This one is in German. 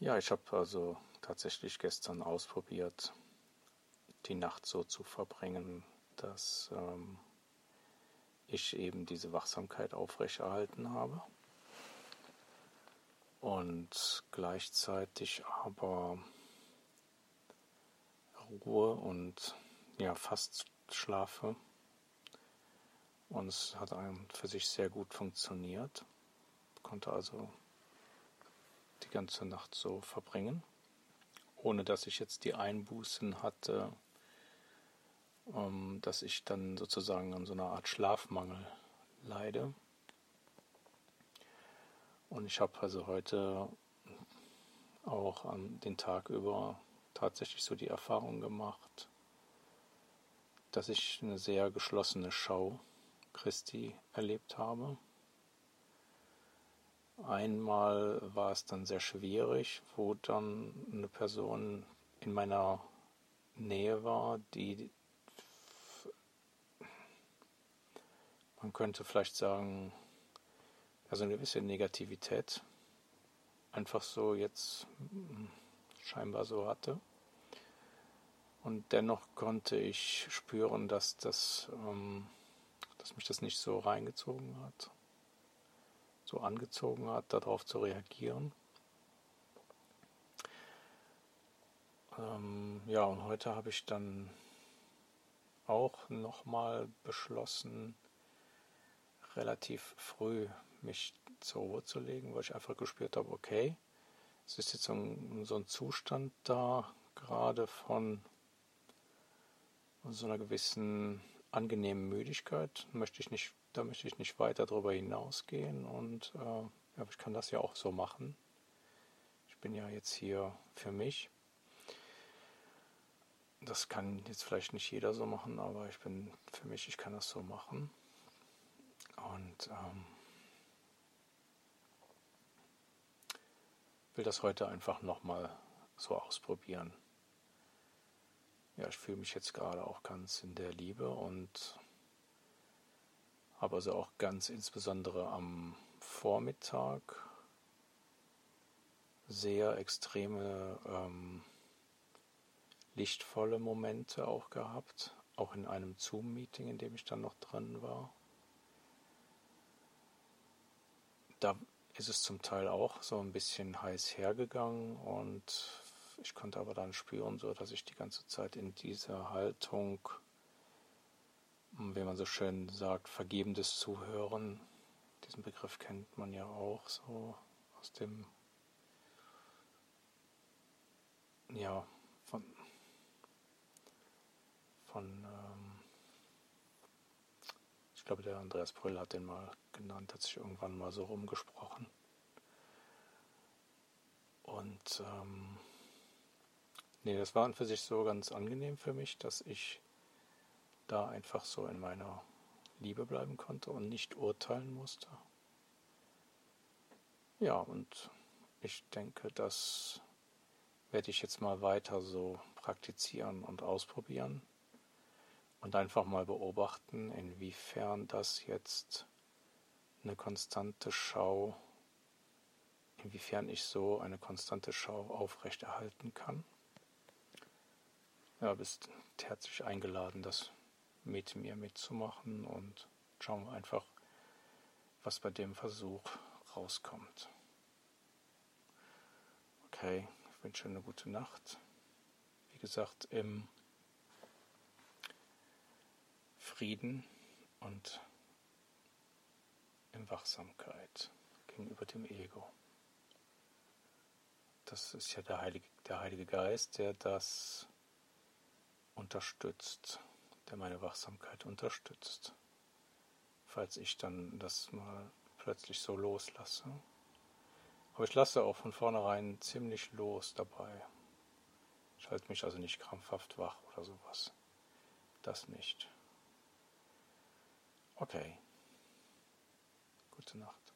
Ja, ich habe also tatsächlich gestern ausprobiert, die Nacht so zu verbringen, dass ähm, ich eben diese Wachsamkeit aufrechterhalten habe und gleichzeitig aber Ruhe und ja fast schlafe. Und es hat einem für sich sehr gut funktioniert. Konnte also die ganze Nacht so verbringen, ohne dass ich jetzt die Einbußen hatte, ähm, dass ich dann sozusagen an so einer Art Schlafmangel leide. Und ich habe also heute auch an den Tag über tatsächlich so die Erfahrung gemacht, dass ich eine sehr geschlossene Schau Christi erlebt habe. Einmal war es dann sehr schwierig, wo dann eine Person in meiner Nähe war, die man könnte vielleicht sagen, also eine gewisse Negativität einfach so jetzt scheinbar so hatte. Und dennoch konnte ich spüren, dass das, ähm, dass mich das nicht so reingezogen hat, so angezogen hat, darauf zu reagieren. Ähm, ja, und heute habe ich dann auch nochmal beschlossen, relativ früh mich zur Ruhe zu legen, weil ich einfach gespürt habe, okay, es ist jetzt so ein, so ein Zustand da, gerade von so einer gewissen angenehmen Müdigkeit, möchte ich nicht, da möchte ich nicht weiter darüber hinausgehen und äh, ich kann das ja auch so machen. Ich bin ja jetzt hier für mich. Das kann jetzt vielleicht nicht jeder so machen, aber ich bin für mich, ich kann das so machen. Und ähm, will das heute einfach nochmal so ausprobieren. Ja, ich fühle mich jetzt gerade auch ganz in der Liebe und habe also auch ganz insbesondere am Vormittag sehr extreme ähm, lichtvolle Momente auch gehabt, auch in einem Zoom-Meeting, in dem ich dann noch drin war. Da ist es zum Teil auch so ein bisschen heiß hergegangen und ich konnte aber dann spüren, so dass ich die ganze Zeit in dieser Haltung, wie man so schön sagt, vergebendes Zuhören, diesen Begriff kennt man ja auch so aus dem, ja, von, von, ähm, ich glaube, der Andreas Brüll hat den mal genannt, hat sich irgendwann mal so rumgesprochen. Und ähm, nee, das war an für sich so ganz angenehm für mich, dass ich da einfach so in meiner Liebe bleiben konnte und nicht urteilen musste. Ja, und ich denke, das werde ich jetzt mal weiter so praktizieren und ausprobieren und einfach mal beobachten, inwiefern das jetzt eine konstante Schau inwiefern ich so eine konstante Schau aufrechterhalten kann. Ja, bist herzlich eingeladen, das mit mir mitzumachen und schauen wir einfach, was bei dem Versuch rauskommt. Okay, ich wünsche eine gute Nacht. Wie gesagt, im Frieden und in Wachsamkeit gegenüber dem Ego. Das ist ja der Heilige, der Heilige Geist, der das unterstützt, der meine Wachsamkeit unterstützt. Falls ich dann das mal plötzlich so loslasse. Aber ich lasse auch von vornherein ziemlich los dabei. Ich halte mich also nicht krampfhaft wach oder sowas. Das nicht. Okay. Gute Nacht.